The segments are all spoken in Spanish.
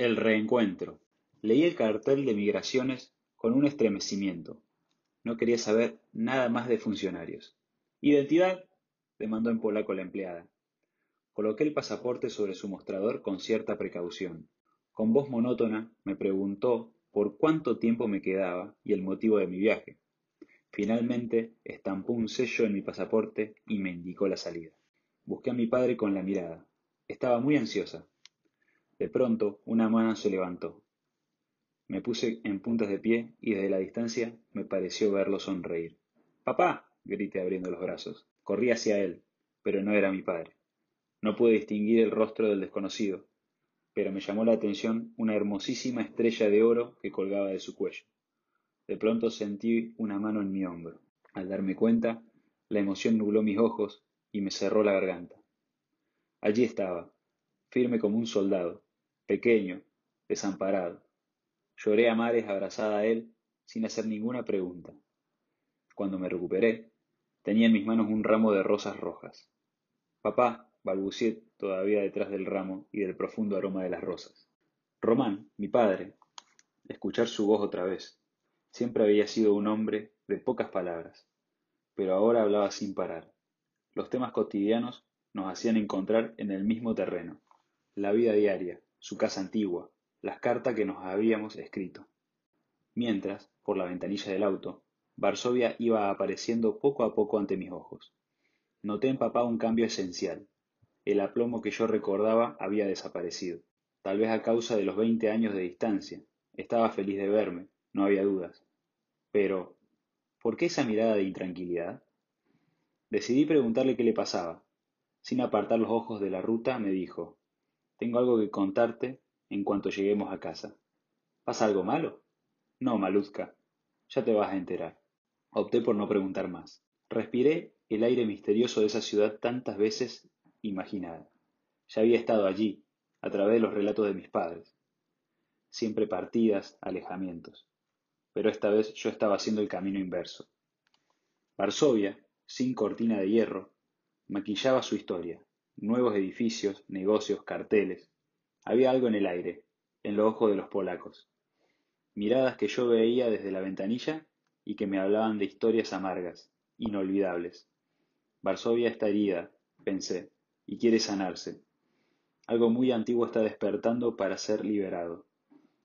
El reencuentro. Leí el cartel de migraciones con un estremecimiento. No quería saber nada más de funcionarios. ¿Identidad? demandó en polaco la empleada. Coloqué el pasaporte sobre su mostrador con cierta precaución. Con voz monótona me preguntó por cuánto tiempo me quedaba y el motivo de mi viaje. Finalmente estampó un sello en mi pasaporte y me indicó la salida. Busqué a mi padre con la mirada. Estaba muy ansiosa. De pronto una mano se levantó. Me puse en puntas de pie y desde la distancia me pareció verlo sonreír. ¡Papá! grité abriendo los brazos. Corrí hacia él, pero no era mi padre. No pude distinguir el rostro del desconocido, pero me llamó la atención una hermosísima estrella de oro que colgaba de su cuello. De pronto sentí una mano en mi hombro. Al darme cuenta, la emoción nubló mis ojos y me cerró la garganta. Allí estaba, firme como un soldado, pequeño, desamparado. Lloré a mares abrazada a él sin hacer ninguna pregunta. Cuando me recuperé, tenía en mis manos un ramo de rosas rojas. Papá, balbucié todavía detrás del ramo y del profundo aroma de las rosas. Román, mi padre. Escuchar su voz otra vez. Siempre había sido un hombre de pocas palabras, pero ahora hablaba sin parar. Los temas cotidianos nos hacían encontrar en el mismo terreno. La vida diaria, su casa antigua, las cartas que nos habíamos escrito. Mientras, por la ventanilla del auto, Varsovia iba apareciendo poco a poco ante mis ojos. Noté en papá un cambio esencial. El aplomo que yo recordaba había desaparecido, tal vez a causa de los veinte años de distancia. Estaba feliz de verme, no había dudas. Pero, ¿por qué esa mirada de intranquilidad? Decidí preguntarle qué le pasaba. Sin apartar los ojos de la ruta, me dijo, tengo algo que contarte en cuanto lleguemos a casa. ¿Pasa algo malo? No, Maluzca. Ya te vas a enterar. Opté por no preguntar más. Respiré el aire misterioso de esa ciudad tantas veces imaginada. Ya había estado allí, a través de los relatos de mis padres. Siempre partidas, alejamientos. Pero esta vez yo estaba haciendo el camino inverso. Varsovia, sin cortina de hierro, maquillaba su historia nuevos edificios, negocios, carteles. Había algo en el aire, en los ojos de los polacos. Miradas que yo veía desde la ventanilla y que me hablaban de historias amargas, inolvidables. Varsovia está herida, pensé, y quiere sanarse. Algo muy antiguo está despertando para ser liberado.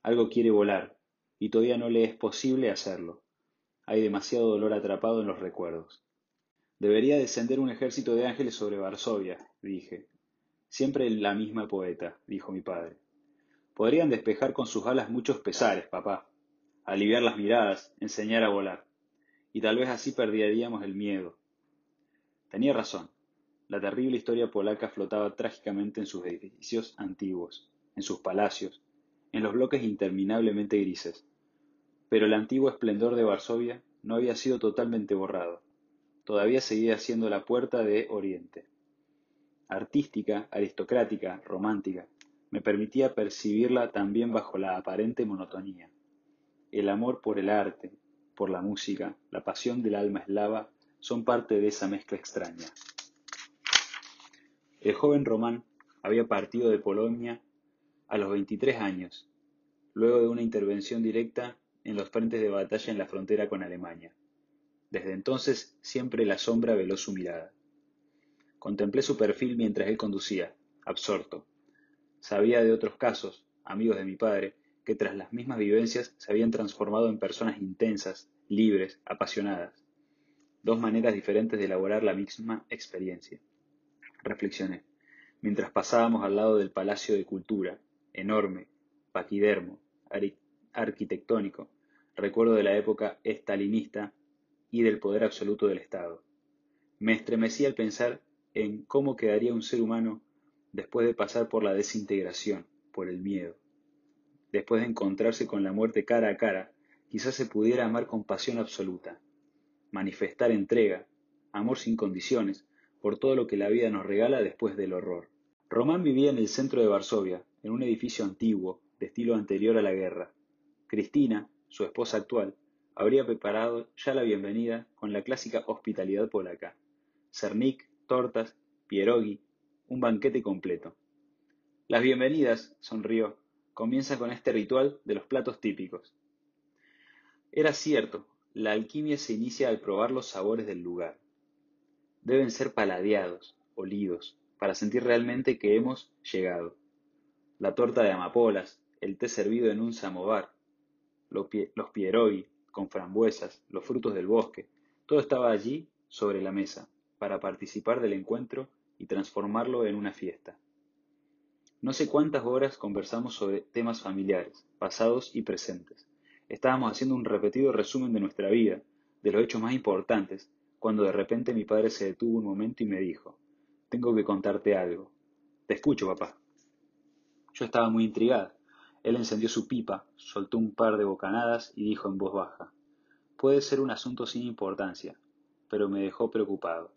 Algo quiere volar, y todavía no le es posible hacerlo. Hay demasiado dolor atrapado en los recuerdos. Debería descender un ejército de ángeles sobre Varsovia, dije. Siempre la misma poeta, dijo mi padre. Podrían despejar con sus alas muchos pesares, papá, aliviar las miradas, enseñar a volar. Y tal vez así perderíamos el miedo. Tenía razón. La terrible historia polaca flotaba trágicamente en sus edificios antiguos, en sus palacios, en los bloques interminablemente grises. Pero el antiguo esplendor de Varsovia no había sido totalmente borrado todavía seguía siendo la puerta de Oriente. Artística, aristocrática, romántica, me permitía percibirla también bajo la aparente monotonía. El amor por el arte, por la música, la pasión del alma eslava son parte de esa mezcla extraña. El joven Román había partido de Polonia a los 23 años, luego de una intervención directa en los frentes de batalla en la frontera con Alemania. Desde entonces siempre la sombra veló su mirada. Contemplé su perfil mientras él conducía, absorto. Sabía de otros casos, amigos de mi padre, que tras las mismas vivencias se habían transformado en personas intensas, libres, apasionadas. Dos maneras diferentes de elaborar la misma experiencia. Reflexioné, mientras pasábamos al lado del Palacio de Cultura, enorme, paquidermo, arquitectónico, recuerdo de la época estalinista y del poder absoluto del Estado. Me estremecí al pensar en cómo quedaría un ser humano después de pasar por la desintegración, por el miedo. Después de encontrarse con la muerte cara a cara, quizás se pudiera amar con pasión absoluta, manifestar entrega, amor sin condiciones, por todo lo que la vida nos regala después del horror. Román vivía en el centro de Varsovia, en un edificio antiguo, de estilo anterior a la guerra. Cristina, su esposa actual, habría preparado ya la bienvenida con la clásica hospitalidad polaca. Cernik, tortas, pierogi, un banquete completo. Las bienvenidas, sonrió, comienza con este ritual de los platos típicos. Era cierto, la alquimia se inicia al probar los sabores del lugar. Deben ser paladeados, olidos, para sentir realmente que hemos llegado. La torta de amapolas, el té servido en un samovar, los pierogi con frambuesas, los frutos del bosque, todo estaba allí sobre la mesa, para participar del encuentro y transformarlo en una fiesta. No sé cuántas horas conversamos sobre temas familiares, pasados y presentes. Estábamos haciendo un repetido resumen de nuestra vida, de los hechos más importantes, cuando de repente mi padre se detuvo un momento y me dijo, tengo que contarte algo. Te escucho, papá. Yo estaba muy intrigada. Él encendió su pipa, soltó un par de bocanadas y dijo en voz baja, puede ser un asunto sin importancia, pero me dejó preocupado.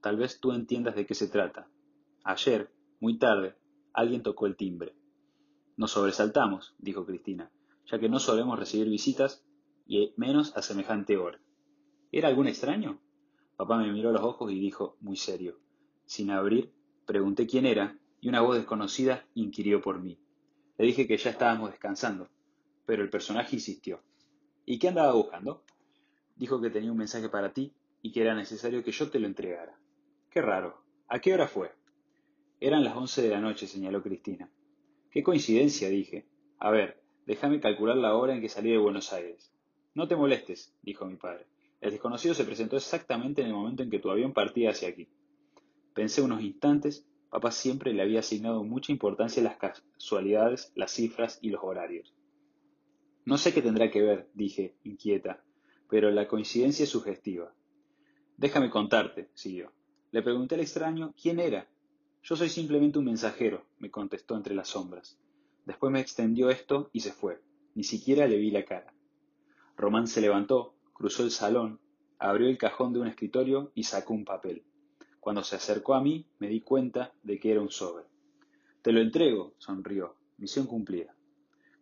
Tal vez tú entiendas de qué se trata. Ayer, muy tarde, alguien tocó el timbre. Nos sobresaltamos, dijo Cristina, ya que no solemos recibir visitas y menos a semejante hora. ¿Era algún extraño? Papá me miró a los ojos y dijo, muy serio. Sin abrir, pregunté quién era y una voz desconocida inquirió por mí. Le dije que ya estábamos descansando, pero el personaje insistió. ¿Y qué andaba buscando? Dijo que tenía un mensaje para ti y que era necesario que yo te lo entregara. Qué raro. ¿A qué hora fue? Eran las once de la noche, señaló Cristina. Qué coincidencia, dije. A ver, déjame calcular la hora en que salí de Buenos Aires. No te molestes, dijo mi padre. El desconocido se presentó exactamente en el momento en que tu avión partía hacia aquí. Pensé unos instantes. Papá siempre le había asignado mucha importancia a las casualidades, las cifras y los horarios. No sé qué tendrá que ver, dije, inquieta, pero la coincidencia es sugestiva. Déjame contarte, siguió. Le pregunté al extraño quién era. Yo soy simplemente un mensajero, me contestó entre las sombras. Después me extendió esto y se fue. Ni siquiera le vi la cara. Román se levantó, cruzó el salón, abrió el cajón de un escritorio y sacó un papel. Cuando se acercó a mí, me di cuenta de que era un sobre. Te lo entrego, sonrió. Misión cumplida.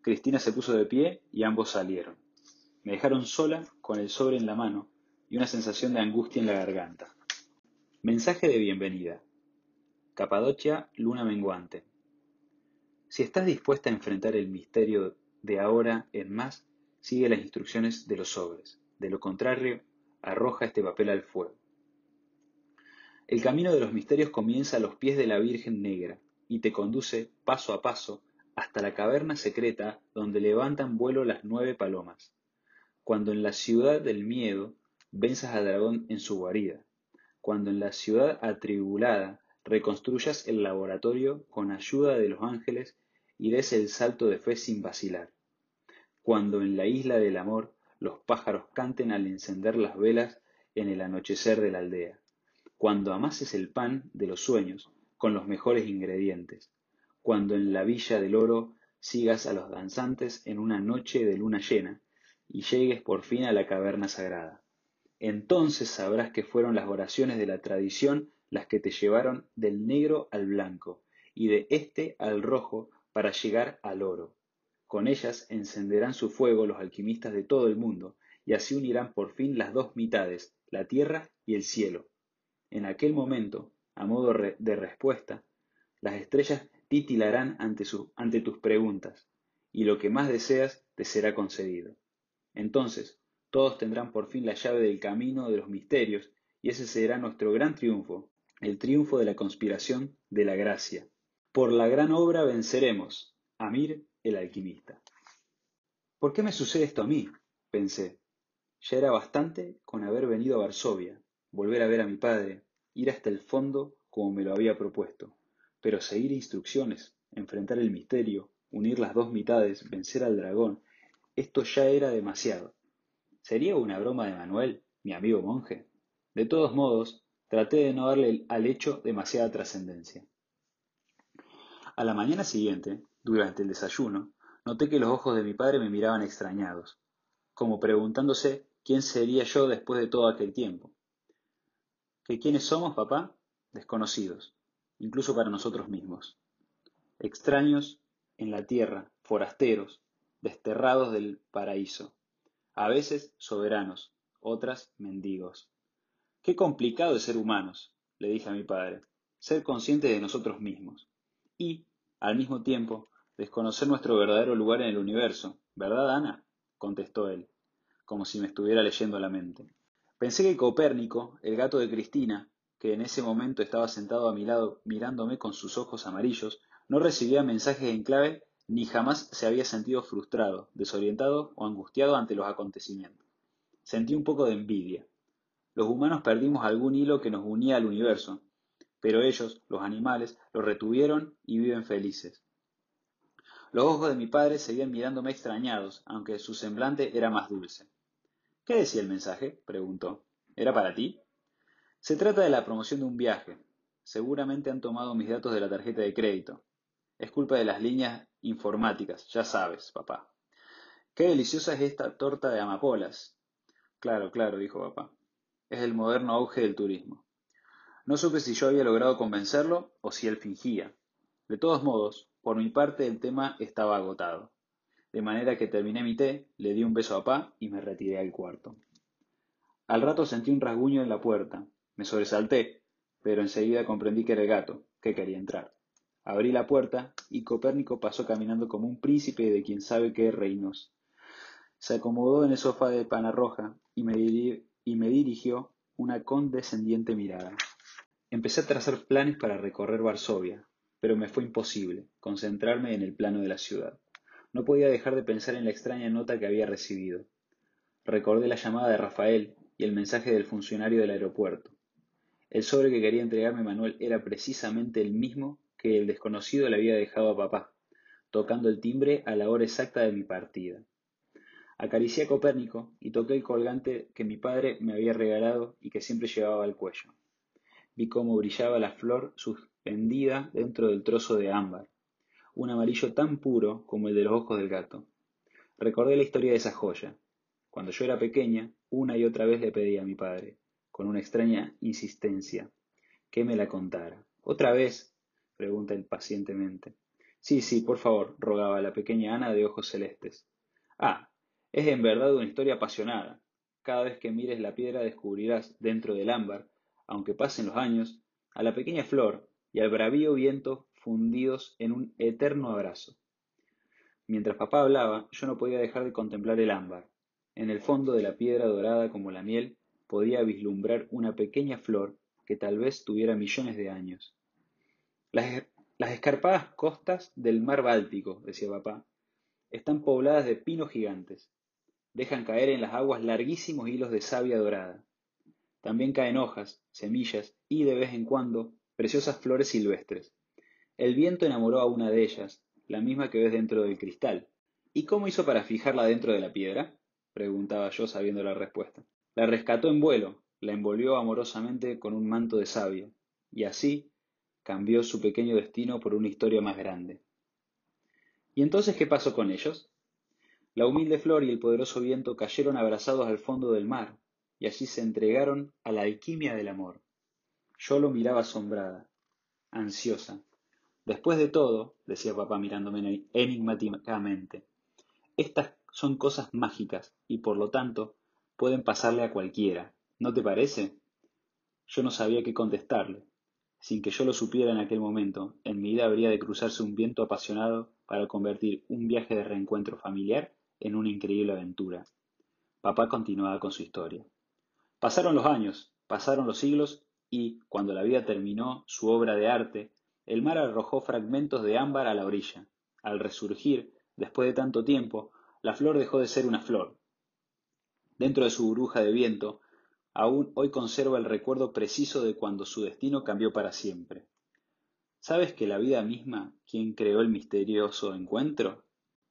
Cristina se puso de pie y ambos salieron. Me dejaron sola con el sobre en la mano y una sensación de angustia en la garganta. Mensaje de bienvenida. Capadocia, luna menguante. Si estás dispuesta a enfrentar el misterio de ahora en más, sigue las instrucciones de los sobres. De lo contrario, arroja este papel al fuego. El camino de los misterios comienza a los pies de la Virgen Negra y te conduce paso a paso hasta la caverna secreta donde levantan vuelo las nueve palomas. Cuando en la ciudad del miedo venzas al dragón en su guarida, cuando en la ciudad atribulada reconstruyas el laboratorio con ayuda de los ángeles y des el salto de fe sin vacilar. Cuando en la isla del amor los pájaros canten al encender las velas en el anochecer de la aldea. Cuando amases el pan de los sueños con los mejores ingredientes. Cuando en la villa del oro sigas a los danzantes en una noche de luna llena y llegues por fin a la caverna sagrada. Entonces sabrás que fueron las oraciones de la tradición las que te llevaron del negro al blanco y de este al rojo para llegar al oro. Con ellas encenderán su fuego los alquimistas de todo el mundo, y así unirán por fin las dos mitades, la tierra y el cielo. En aquel momento, a modo de respuesta, las estrellas titilarán ante, ante tus preguntas, y lo que más deseas te será concedido. Entonces, todos tendrán por fin la llave del camino de los misterios, y ese será nuestro gran triunfo, el triunfo de la conspiración de la gracia. Por la gran obra venceremos. Amir el alquimista. ¿Por qué me sucede esto a mí? pensé. Ya era bastante con haber venido a Varsovia, volver a ver a mi padre, ir hasta el fondo como me lo había propuesto. Pero seguir instrucciones, enfrentar el misterio, unir las dos mitades, vencer al dragón, esto ya era demasiado. ¿Sería una broma de Manuel, mi amigo monje? De todos modos, traté de no darle al hecho demasiada trascendencia. A la mañana siguiente, durante el desayuno, noté que los ojos de mi padre me miraban extrañados, como preguntándose quién sería yo después de todo aquel tiempo. ¿Que quiénes somos, papá? Desconocidos, incluso para nosotros mismos. Extraños en la tierra, forasteros, desterrados del paraíso a veces soberanos, otras mendigos. Qué complicado es ser humanos, le dije a mi padre, ser conscientes de nosotros mismos y, al mismo tiempo, desconocer nuestro verdadero lugar en el universo, ¿verdad, Ana? contestó él, como si me estuviera leyendo la mente. Pensé que Copérnico, el gato de Cristina, que en ese momento estaba sentado a mi lado mirándome con sus ojos amarillos, no recibía mensajes en clave ni jamás se había sentido frustrado, desorientado o angustiado ante los acontecimientos. Sentí un poco de envidia. Los humanos perdimos algún hilo que nos unía al universo, pero ellos, los animales, lo retuvieron y viven felices. Los ojos de mi padre seguían mirándome extrañados, aunque su semblante era más dulce. ¿Qué decía el mensaje? preguntó. ¿Era para ti? Se trata de la promoción de un viaje. Seguramente han tomado mis datos de la tarjeta de crédito. Es culpa de las líneas informáticas, ya sabes, papá. Qué deliciosa es esta torta de amapolas. Claro, claro, dijo papá. Es el moderno auge del turismo. No supe si yo había logrado convencerlo o si él fingía. De todos modos, por mi parte el tema estaba agotado. De manera que terminé mi té, le di un beso a papá y me retiré al cuarto. Al rato sentí un rasguño en la puerta. Me sobresalté, pero enseguida comprendí que era el gato, que quería entrar. Abrí la puerta y Copérnico pasó caminando como un príncipe de quien sabe qué reinos. Se acomodó en el sofá de pana roja y me, y me dirigió una condescendiente mirada. Empecé a trazar planes para recorrer Varsovia, pero me fue imposible concentrarme en el plano de la ciudad. No podía dejar de pensar en la extraña nota que había recibido. Recordé la llamada de Rafael y el mensaje del funcionario del aeropuerto. El sobre que quería entregarme Manuel era precisamente el mismo que el desconocido le había dejado a papá, tocando el timbre a la hora exacta de mi partida. Acaricié a Copérnico y toqué el colgante que mi padre me había regalado y que siempre llevaba al cuello. Vi cómo brillaba la flor suspendida dentro del trozo de ámbar, un amarillo tan puro como el de los ojos del gato. Recordé la historia de esa joya. Cuando yo era pequeña, una y otra vez le pedí a mi padre, con una extraña insistencia, que me la contara. Otra vez, pregunta él pacientemente. Sí, sí, por favor, rogaba la pequeña Ana de ojos celestes. Ah, es en verdad una historia apasionada. Cada vez que mires la piedra descubrirás dentro del ámbar, aunque pasen los años, a la pequeña flor y al bravío viento fundidos en un eterno abrazo. Mientras papá hablaba, yo no podía dejar de contemplar el ámbar. En el fondo de la piedra dorada como la miel, podía vislumbrar una pequeña flor que tal vez tuviera millones de años. Las, escarpadas costas del mar Báltico, decía papá, están pobladas de pinos gigantes. Dejan caer en las aguas larguísimos hilos de savia dorada. También caen hojas, semillas y, de vez en cuando, preciosas flores silvestres. El viento enamoró a una de ellas, la misma que ves dentro del cristal. ¿Y cómo hizo para fijarla dentro de la piedra? preguntaba yo sabiendo la respuesta. La rescató en vuelo, la envolvió amorosamente con un manto de savia, y así cambió su pequeño destino por una historia más grande. ¿Y entonces qué pasó con ellos? La humilde flor y el poderoso viento cayeron abrazados al fondo del mar, y allí se entregaron a la alquimia del amor. Yo lo miraba asombrada, ansiosa. Después de todo, decía papá mirándome enigmáticamente, estas son cosas mágicas y por lo tanto pueden pasarle a cualquiera. ¿No te parece? Yo no sabía qué contestarle. Sin que yo lo supiera en aquel momento, en mi vida habría de cruzarse un viento apasionado para convertir un viaje de reencuentro familiar en una increíble aventura. Papá continuaba con su historia. Pasaron los años, pasaron los siglos y, cuando la vida terminó su obra de arte, el mar arrojó fragmentos de ámbar a la orilla. Al resurgir, después de tanto tiempo, la flor dejó de ser una flor. Dentro de su burbuja de viento, aún hoy conserva el recuerdo preciso de cuando su destino cambió para siempre. ¿Sabes que la vida misma, quien creó el misterioso encuentro?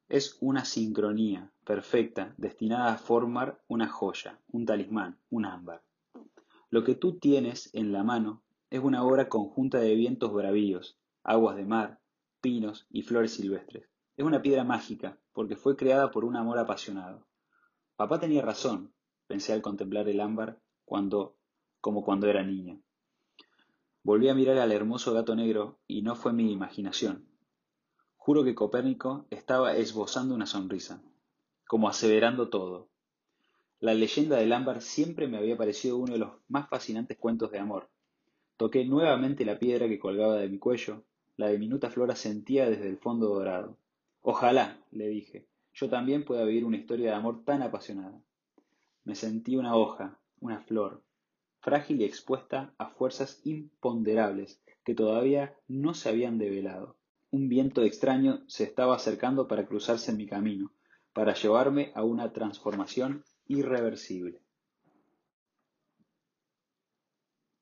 Es una sincronía perfecta destinada a formar una joya, un talismán, un ámbar. Lo que tú tienes en la mano es una obra conjunta de vientos bravíos, aguas de mar, pinos y flores silvestres. Es una piedra mágica porque fue creada por un amor apasionado. Papá tenía razón, pensé al contemplar el ámbar cuando, como cuando era niña. Volví a mirar al hermoso gato negro y no fue mi imaginación. Juro que Copérnico estaba esbozando una sonrisa, como aseverando todo. La leyenda del ámbar siempre me había parecido uno de los más fascinantes cuentos de amor. Toqué nuevamente la piedra que colgaba de mi cuello, la diminuta flor asentía desde el fondo dorado. Ojalá, le dije, yo también pueda vivir una historia de amor tan apasionada. Me sentí una hoja, una flor, frágil y expuesta a fuerzas imponderables que todavía no se habían develado. Un viento extraño se estaba acercando para cruzarse en mi camino, para llevarme a una transformación irreversible.